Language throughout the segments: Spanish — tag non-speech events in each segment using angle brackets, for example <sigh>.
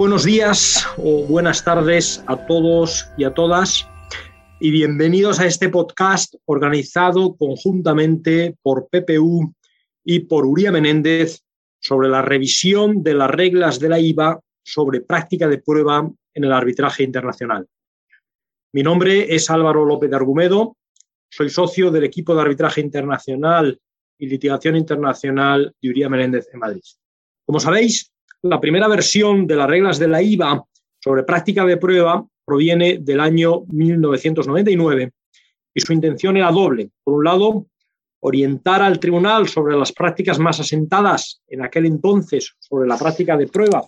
Buenos días o buenas tardes a todos y a todas y bienvenidos a este podcast organizado conjuntamente por PPU y por Uría Menéndez sobre la revisión de las reglas de la IVA sobre práctica de prueba en el arbitraje internacional. Mi nombre es Álvaro López de Argumedo, soy socio del equipo de arbitraje internacional y litigación internacional de Uría Menéndez en Madrid. Como sabéis, la primera versión de las reglas de la IVA sobre práctica de prueba proviene del año 1999 y su intención era doble. Por un lado, orientar al tribunal sobre las prácticas más asentadas en aquel entonces sobre la práctica de prueba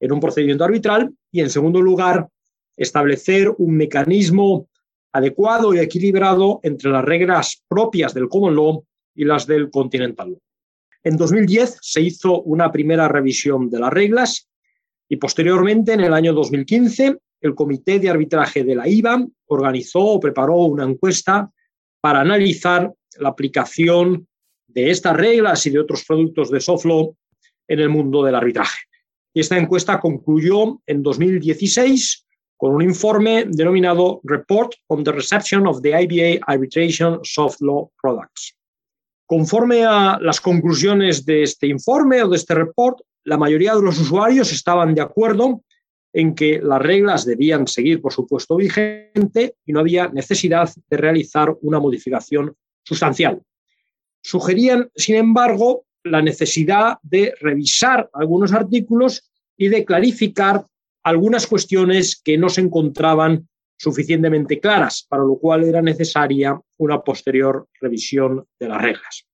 en un procedimiento arbitral y, en segundo lugar, establecer un mecanismo adecuado y equilibrado entre las reglas propias del common law y las del continental law. En 2010 se hizo una primera revisión de las reglas y posteriormente, en el año 2015, el Comité de Arbitraje de la IVA organizó o preparó una encuesta para analizar la aplicación de estas reglas y de otros productos de soft law en el mundo del arbitraje. Y esta encuesta concluyó en 2016 con un informe denominado Report on the Reception of the IBA Arbitration Soft Law Products. Conforme a las conclusiones de este informe o de este report, la mayoría de los usuarios estaban de acuerdo en que las reglas debían seguir, por supuesto, vigente y no había necesidad de realizar una modificación sustancial. Sugerían, sin embargo, la necesidad de revisar algunos artículos y de clarificar algunas cuestiones que no se encontraban suficientemente claras, para lo cual era necesaria una posterior revisión de las reglas.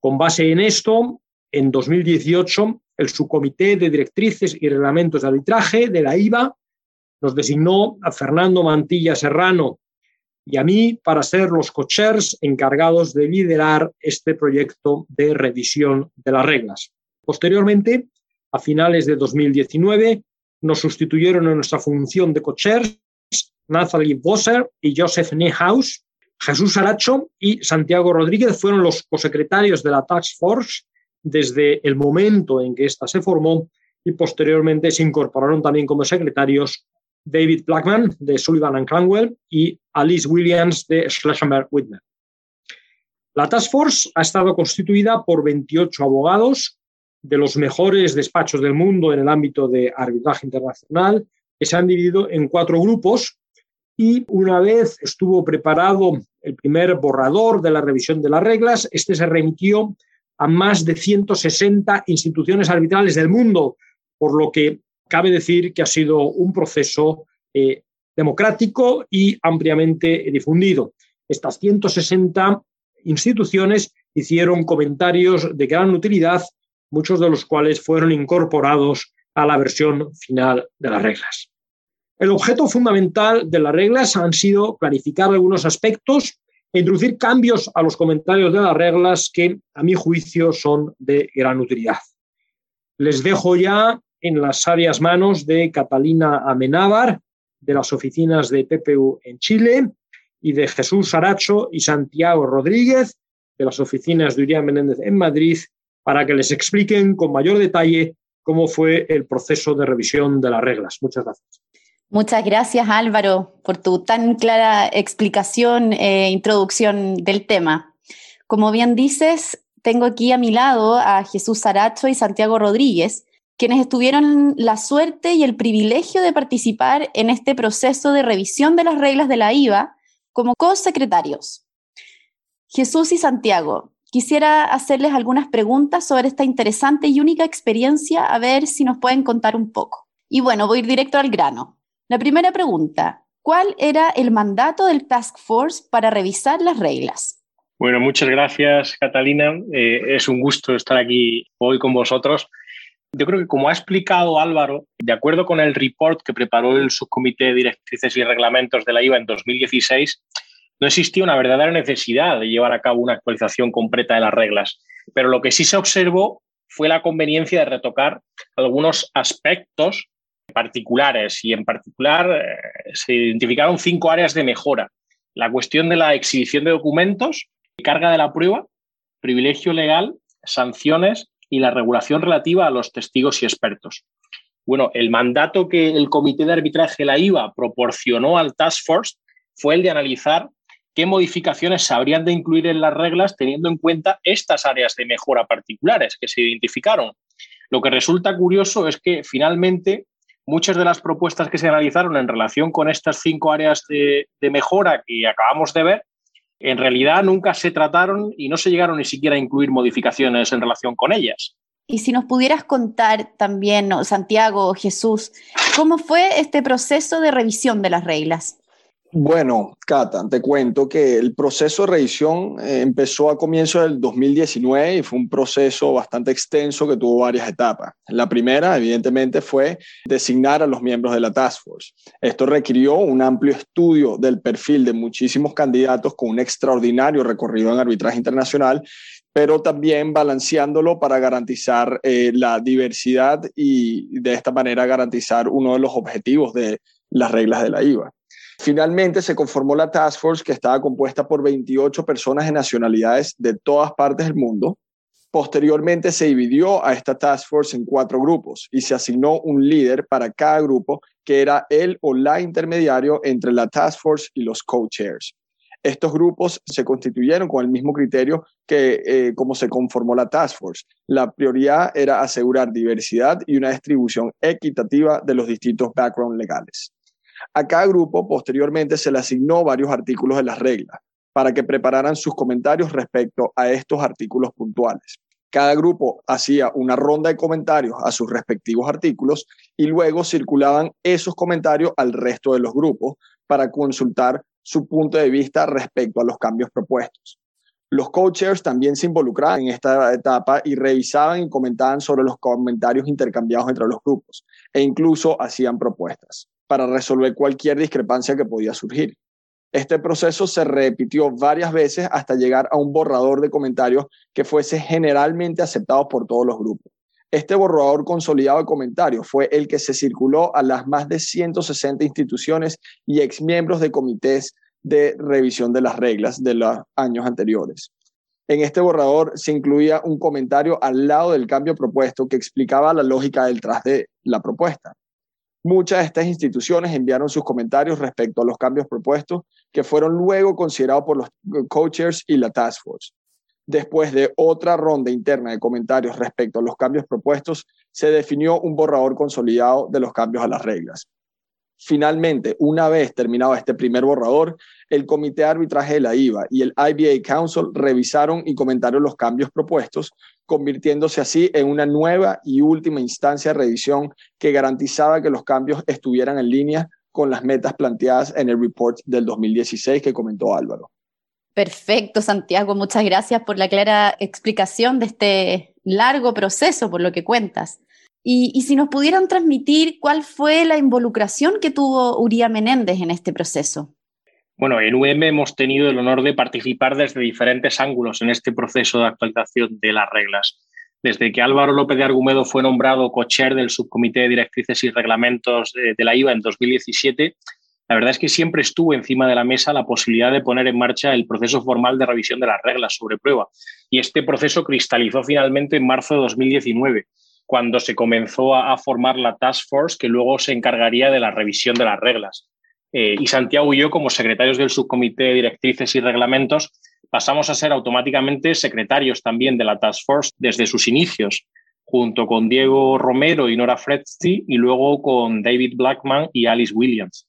Con base en esto, en 2018, el Subcomité de Directrices y Reglamentos de Arbitraje de la IVA nos designó a Fernando Mantilla Serrano y a mí para ser los cochers encargados de liderar este proyecto de revisión de las reglas. Posteriormente, a finales de 2019, nos sustituyeron en nuestra función de cochers Nathalie Bosser y Joseph Niehaus. Jesús Aracho y Santiago Rodríguez fueron los cosecretarios de la Task Force desde el momento en que ésta se formó y posteriormente se incorporaron también como secretarios David Blackman de Sullivan and Cranwell y Alice Williams de Schlesinger Whitmer. La Task Force ha estado constituida por 28 abogados de los mejores despachos del mundo en el ámbito de arbitraje internacional, que se han dividido en cuatro grupos y una vez estuvo preparado el primer borrador de la revisión de las reglas, este se remitió a más de 160 instituciones arbitrales del mundo, por lo que cabe decir que ha sido un proceso eh, democrático y ampliamente difundido. Estas 160 instituciones hicieron comentarios de gran utilidad, muchos de los cuales fueron incorporados a la versión final de las reglas. El objeto fundamental de las reglas han sido clarificar algunos aspectos e introducir cambios a los comentarios de las reglas que, a mi juicio, son de gran utilidad. Les dejo ya en las sabias manos de Catalina Amenábar, de las oficinas de PPU en Chile, y de Jesús Aracho y Santiago Rodríguez, de las oficinas de Urián Menéndez en Madrid, para que les expliquen con mayor detalle cómo fue el proceso de revisión de las reglas. Muchas gracias. Muchas gracias Álvaro por tu tan clara explicación e introducción del tema. Como bien dices, tengo aquí a mi lado a Jesús Saracho y Santiago Rodríguez, quienes tuvieron la suerte y el privilegio de participar en este proceso de revisión de las reglas de la IVA como co-secretarios. Jesús y Santiago, quisiera hacerles algunas preguntas sobre esta interesante y única experiencia, a ver si nos pueden contar un poco. Y bueno, voy directo al grano. La primera pregunta, ¿cuál era el mandato del Task Force para revisar las reglas? Bueno, muchas gracias, Catalina. Eh, es un gusto estar aquí hoy con vosotros. Yo creo que como ha explicado Álvaro, de acuerdo con el report que preparó el Subcomité de Directrices y Reglamentos de la IVA en 2016, no existía una verdadera necesidad de llevar a cabo una actualización completa de las reglas. Pero lo que sí se observó fue la conveniencia de retocar algunos aspectos particulares y en particular eh, se identificaron cinco áreas de mejora. La cuestión de la exhibición de documentos, carga de la prueba, privilegio legal, sanciones y la regulación relativa a los testigos y expertos. Bueno, el mandato que el Comité de Arbitraje de la IVA proporcionó al Task Force fue el de analizar qué modificaciones se habrían de incluir en las reglas teniendo en cuenta estas áreas de mejora particulares que se identificaron. Lo que resulta curioso es que finalmente muchas de las propuestas que se analizaron en relación con estas cinco áreas de, mejora que acabamos de ver, en realidad nunca se trataron y no se llegaron ni siquiera a incluir modificaciones en relación con ellas. Y si nos pudieras contar también, Santiago, Jesús, ¿cómo fue este proceso de revisión de las reglas? Bueno, Cata, te cuento que el proceso de revisión eh, empezó a comienzo del 2019 y fue un proceso bastante extenso que tuvo varias etapas. La primera, evidentemente, fue designar a los miembros de la Task Force. Esto requirió un amplio estudio del perfil de muchísimos candidatos con un extraordinario recorrido en arbitraje internacional pero también balanceándolo para garantizar eh, la diversidad y de esta manera garantizar uno de los objetivos de las reglas de la IVA. Finalmente se conformó la Task Force que estaba compuesta por 28 personas de nacionalidades de todas partes del mundo. Posteriormente se dividió a esta Task Force en cuatro grupos y se asignó un líder para cada grupo que era el o la intermediario entre la Task Force y los co-chairs. Estos grupos se constituyeron con el mismo criterio que eh, como se conformó la Task Force. La prioridad era asegurar diversidad y una distribución equitativa de los distintos backgrounds legales. A cada grupo posteriormente se le asignó varios artículos de las reglas para que prepararan sus comentarios respecto a estos artículos puntuales. Cada grupo hacía una ronda de comentarios a sus respectivos artículos y luego circulaban esos comentarios al resto de los grupos para consultar su punto de vista respecto a los cambios propuestos. Los coaches también se involucraban en esta etapa y revisaban y comentaban sobre los comentarios intercambiados entre los grupos e incluso hacían propuestas para resolver cualquier discrepancia que podía surgir. Este proceso se repitió varias veces hasta llegar a un borrador de comentarios que fuese generalmente aceptado por todos los grupos. Este borrador consolidado de comentarios fue el que se circuló a las más de 160 instituciones y exmiembros de comités de revisión de las reglas de los años anteriores. En este borrador se incluía un comentario al lado del cambio propuesto que explicaba la lógica detrás de la propuesta. Muchas de estas instituciones enviaron sus comentarios respecto a los cambios propuestos, que fueron luego considerados por los coaches y la task force. Después de otra ronda interna de comentarios respecto a los cambios propuestos, se definió un borrador consolidado de los cambios a las reglas. Finalmente, una vez terminado este primer borrador, el Comité de Arbitraje de la IVA y el IBA Council revisaron y comentaron los cambios propuestos, convirtiéndose así en una nueva y última instancia de revisión que garantizaba que los cambios estuvieran en línea con las metas planteadas en el report del 2016 que comentó Álvaro. Perfecto, Santiago. Muchas gracias por la clara explicación de este largo proceso, por lo que cuentas. Y, si nos pudieran transmitir cuál fue la involucración que tuvo Uría Menéndez en este proceso. Bueno, en UM hemos tenido el honor de participar desde diferentes ángulos en este proceso de actualización de las reglas. Desde que Álvaro López de Argumedo fue nombrado cocher del Subcomité de Directrices y Reglamentos de la IVA en 2017, la verdad es que siempre estuvo encima de la mesa la posibilidad de poner en marcha el proceso formal de revisión de las reglas sobre prueba. Y este proceso cristalizó finalmente en marzo de 2019 cuando se comenzó a, formar la Task Force que luego se encargaría de la revisión de las reglas. Eh, y Santiago y yo, como secretarios del subcomité de directrices y reglamentos, pasamos a ser automáticamente secretarios también de la Task Force desde sus inicios, junto con Diego Romero y Nora Fretzti, y luego con David Blackman y Alice Williams.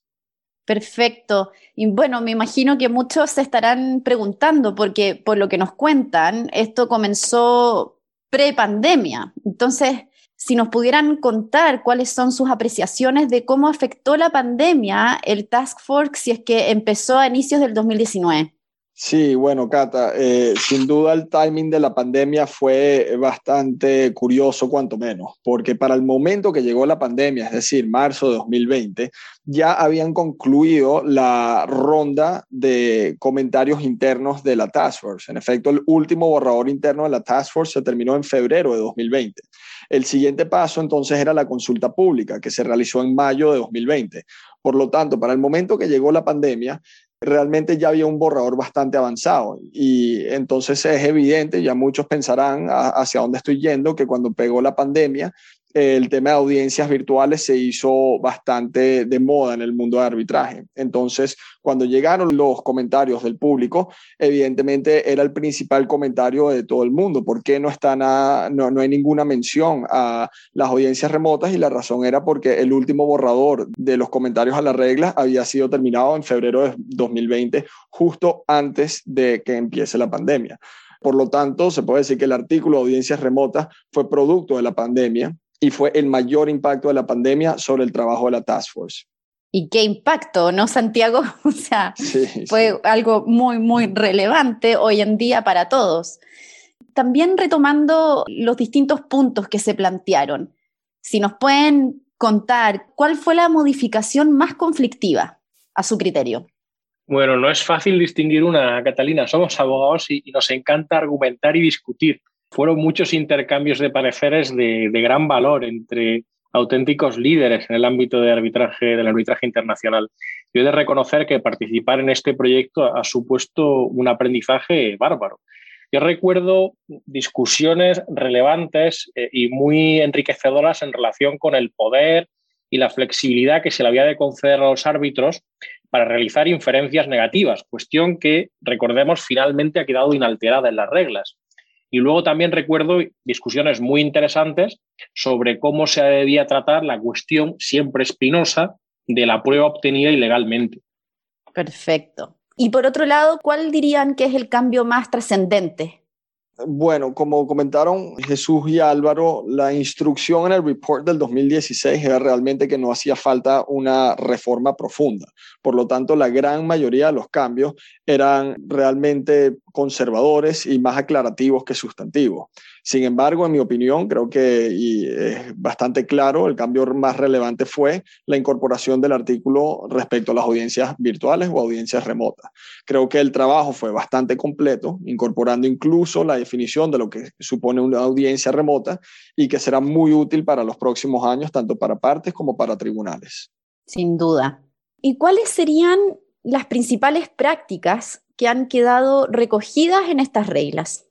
Perfecto. Y bueno, me imagino que muchos se estarán preguntando, porque por lo que nos cuentan, esto comenzó pre-pandemia. Entonces, si nos pudieran contar cuáles son sus apreciaciones de cómo afectó la pandemia el Task Force si es que empezó a inicios del 2019. Sí, bueno, Cata, eh, sin duda el timing de la pandemia fue bastante curioso, cuanto menos, porque para el momento que llegó la pandemia, es decir, marzo de 2020, ya habían concluido la ronda de comentarios internos de la Task Force. En efecto, el último borrador interno de la Task Force se terminó en febrero de 2020. El siguiente paso entonces era la consulta pública, que se realizó en mayo de 2020. Por lo tanto, para el momento que llegó la pandemia, realmente ya había un borrador bastante avanzado y entonces es evidente, ya muchos pensarán hacia dónde estoy yendo, que cuando pegó la pandemia el tema de audiencias virtuales se hizo bastante de moda en el mundo de arbitraje. Entonces, cuando llegaron los comentarios del público, evidentemente era el principal comentario de todo el mundo. ¿Por qué no, está no, no hay ninguna mención a las audiencias remotas? Y la razón era porque el último borrador de los comentarios a las reglas había sido terminado en febrero de 2020, justo antes de que empiece la pandemia. Por lo tanto, se puede decir que el artículo de audiencias remotas fue producto de la pandemia y fue el mayor impacto de la pandemia sobre el trabajo de la Task Force. ¿Y qué impacto, no, Santiago? <laughs> O sea, fue algo muy, muy relevante hoy en día para todos. También retomando los distintos puntos que se plantearon, si nos pueden contar cuál fue la modificación más conflictiva a su criterio. Bueno, no es fácil distinguir una, Catalina. Somos abogados y nos encanta argumentar y discutir fueron muchos intercambios de pareceres de, gran valor entre auténticos líderes en el ámbito de arbitraje, del arbitraje internacional. Yo he de reconocer que participar en este proyecto ha supuesto un aprendizaje bárbaro. Yo recuerdo discusiones relevantes eh, y muy enriquecedoras en relación con el poder y la flexibilidad que se le había de conceder a los árbitros para realizar inferencias negativas, cuestión que, recordemos, finalmente ha quedado inalterada en las reglas. Y luego también recuerdo discusiones muy interesantes sobre cómo se debía tratar la cuestión siempre espinosa de la prueba obtenida ilegalmente. Perfecto. Y por otro lado, ¿cuál dirían que es el cambio más trascendente bueno, como comentaron Jesús y Álvaro, la instrucción en el report del 2016 era realmente que no hacía falta una reforma profunda. Por lo tanto, la gran mayoría de los cambios eran realmente conservadores y más aclarativos que sustantivos. Sin embargo, en mi opinión, creo que y es bastante claro, el cambio más relevante fue la incorporación del artículo respecto a las audiencias virtuales o audiencias remotas. Creo que el trabajo fue bastante completo, incorporando incluso la definición de lo que supone una audiencia remota y que será muy útil para los próximos años, tanto para partes como para tribunales. Sin duda. ¿Y cuáles serían las principales prácticas que han quedado recogidas en estas reglas?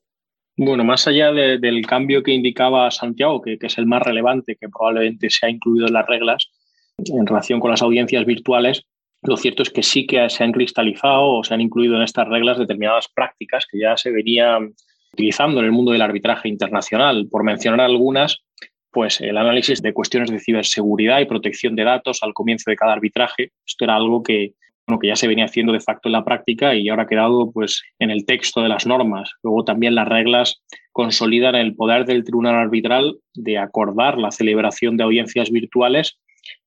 Bueno, más allá del cambio que indicaba Santiago, que, es el más relevante, que probablemente se ha incluido en las reglas en relación con las audiencias virtuales, lo cierto es que sí que se han cristalizado o se han incluido en estas reglas determinadas prácticas que ya se venían utilizando en el mundo del arbitraje internacional. Por mencionar algunas, pues el análisis de cuestiones de ciberseguridad y protección de datos al comienzo de cada arbitraje. Esto era algo que que ya se venía haciendo de facto en la práctica y ahora ha quedado pues, en el texto de las normas. Luego también las reglas consolidan el poder del tribunal arbitral de acordar la celebración de audiencias virtuales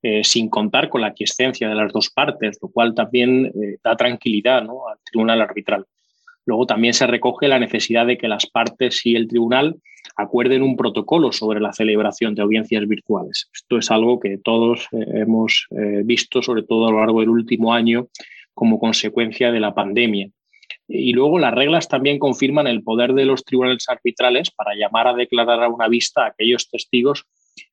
eh, sin contar con la aquiescencia de las dos partes, lo cual también eh, da tranquilidad al tribunal arbitral. Luego también se recoge la necesidad de que las partes y el tribunal acuerden un protocolo sobre la celebración de audiencias virtuales. Esto es algo que todos eh, hemos eh, visto, sobre todo a lo largo del último año, como consecuencia de la pandemia. Y luego las reglas también confirman el poder de los tribunales arbitrales para llamar a declarar a una vista a aquellos testigos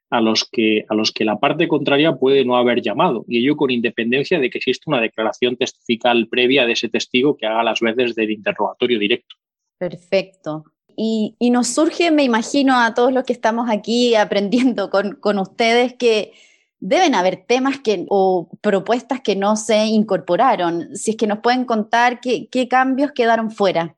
a los que, a los que la parte contraria puede no haber llamado, y ello con independencia de que exista una declaración testifical previa de ese testigo que haga las veces del interrogatorio directo. Perfecto. Y, nos surge, me imagino, a todos los que estamos aquí aprendiendo con, ustedes que deben haber temas que, o propuestas que no se incorporaron. Si es que nos pueden contar qué cambios quedaron fuera.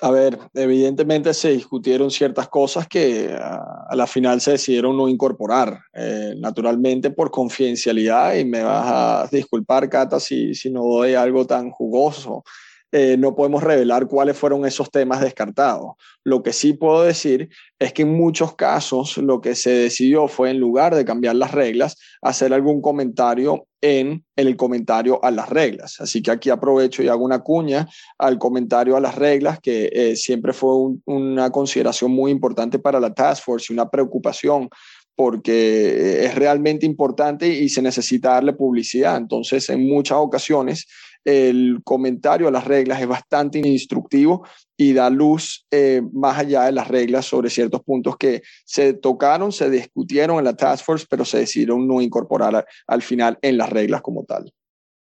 A ver, evidentemente se discutieron ciertas cosas que a, la final se decidieron no incorporar, eh, naturalmente por confidencialidad, y me vas a disculpar, Cata, si, si no doy algo tan jugoso. Eh, no podemos revelar cuáles fueron esos temas descartados. Lo que sí puedo decir es que en muchos casos lo que se decidió fue, en lugar de cambiar las reglas, hacer algún comentario en, el comentario a las reglas. Así que aquí aprovecho y hago una cuña al comentario a las reglas, que eh, siempre fue una consideración muy importante para la Task Force y una preocupación porque es realmente importante y se necesita darle publicidad. Entonces, en muchas ocasiones el comentario a las reglas es bastante instructivo y da luz eh, más allá de las reglas sobre ciertos puntos que se tocaron, se discutieron en la Task Force, pero se decidieron no incorporar al final en las reglas como tal.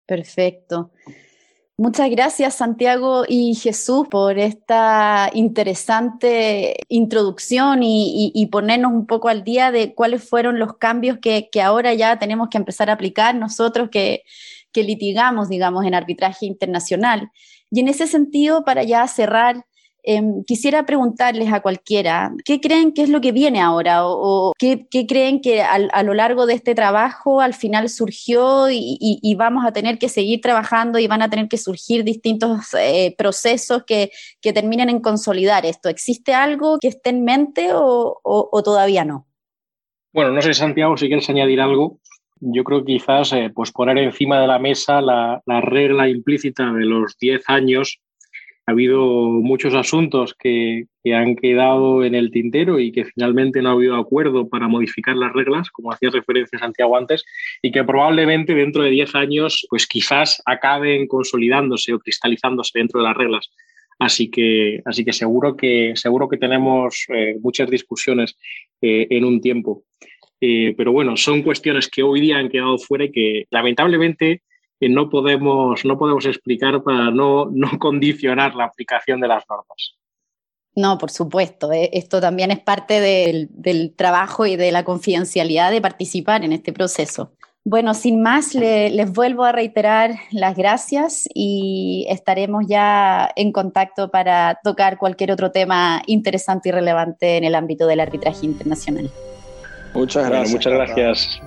Perfecto. Muchas gracias Santiago y Jesús por esta interesante introducción y, ponernos un poco al día de cuáles fueron los cambios que, ahora ya tenemos que empezar a aplicar nosotros que, que litigamos, digamos, en arbitraje internacional. Y en ese sentido, para ya cerrar, Em, quisiera preguntarles a cualquiera, ¿qué creen que es lo que viene ahora? ¿O, qué, creen que a, lo largo de este trabajo al final surgió y, vamos a tener que seguir trabajando y van a tener que surgir distintos eh, procesos que, terminen en consolidar esto? ¿Existe algo que esté en mente o, todavía no? Bueno, no sé, Santiago, si quieres añadir algo. Yo creo que quizás eh, pues poner encima de la mesa la, la regla implícita de los 10 años ha habido muchos asuntos que, han quedado en el tintero y que finalmente no ha habido acuerdo para modificar las reglas, como hacía referencia Santiago antes, y que probablemente dentro de 10 años, pues quizás acaben consolidándose o cristalizándose dentro de las reglas. Así que, así que seguro que seguro que tenemos eh, muchas discusiones eh, en un tiempo. Eh, pero bueno, son cuestiones que hoy día han quedado fuera y que lamentablemente no podemos, no podemos explicar para no, no <laughs> condicionar la aplicación de las normas. No, por supuesto. Eh, esto también es parte del, trabajo y de la confidencialidad de participar en este proceso. Bueno, sin más, les vuelvo a reiterar las gracias y estaremos ya en contacto para tocar cualquier otro tema interesante y relevante en el ámbito del arbitraje internacional. Muchas gracias. muchas gracias.